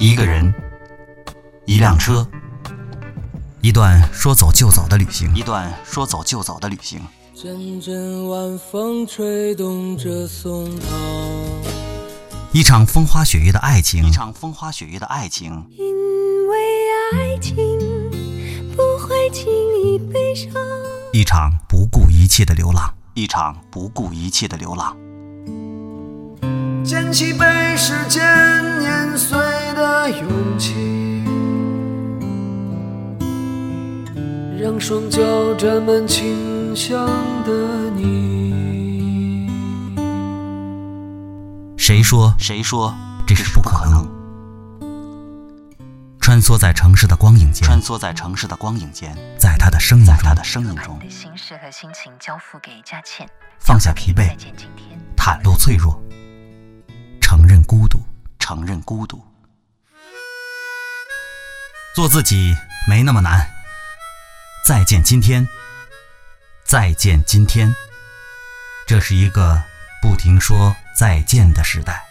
一个人，一辆车，一段说走就走的旅行，一段说走就走的旅行。阵阵晚风吹动着松涛，一场风花雪月的爱情，一场风花雪月的爱情。因为爱情不会轻易悲伤，一场不顾一切的流浪，一场不顾一切的流浪。捡起被时间碾碎的勇气，让双脚沾满清香的你。谁说？谁说？这是不可能？穿梭在城市的光影间，穿梭在城市的光影间，在他的声音中。在他的声音中，心事和心情交付给佳倩，放下疲惫再见今天，袒露脆弱，承认孤独，承认孤独。做自己没那么难。再见今天，再见今天，这是一个不停说再见的时代。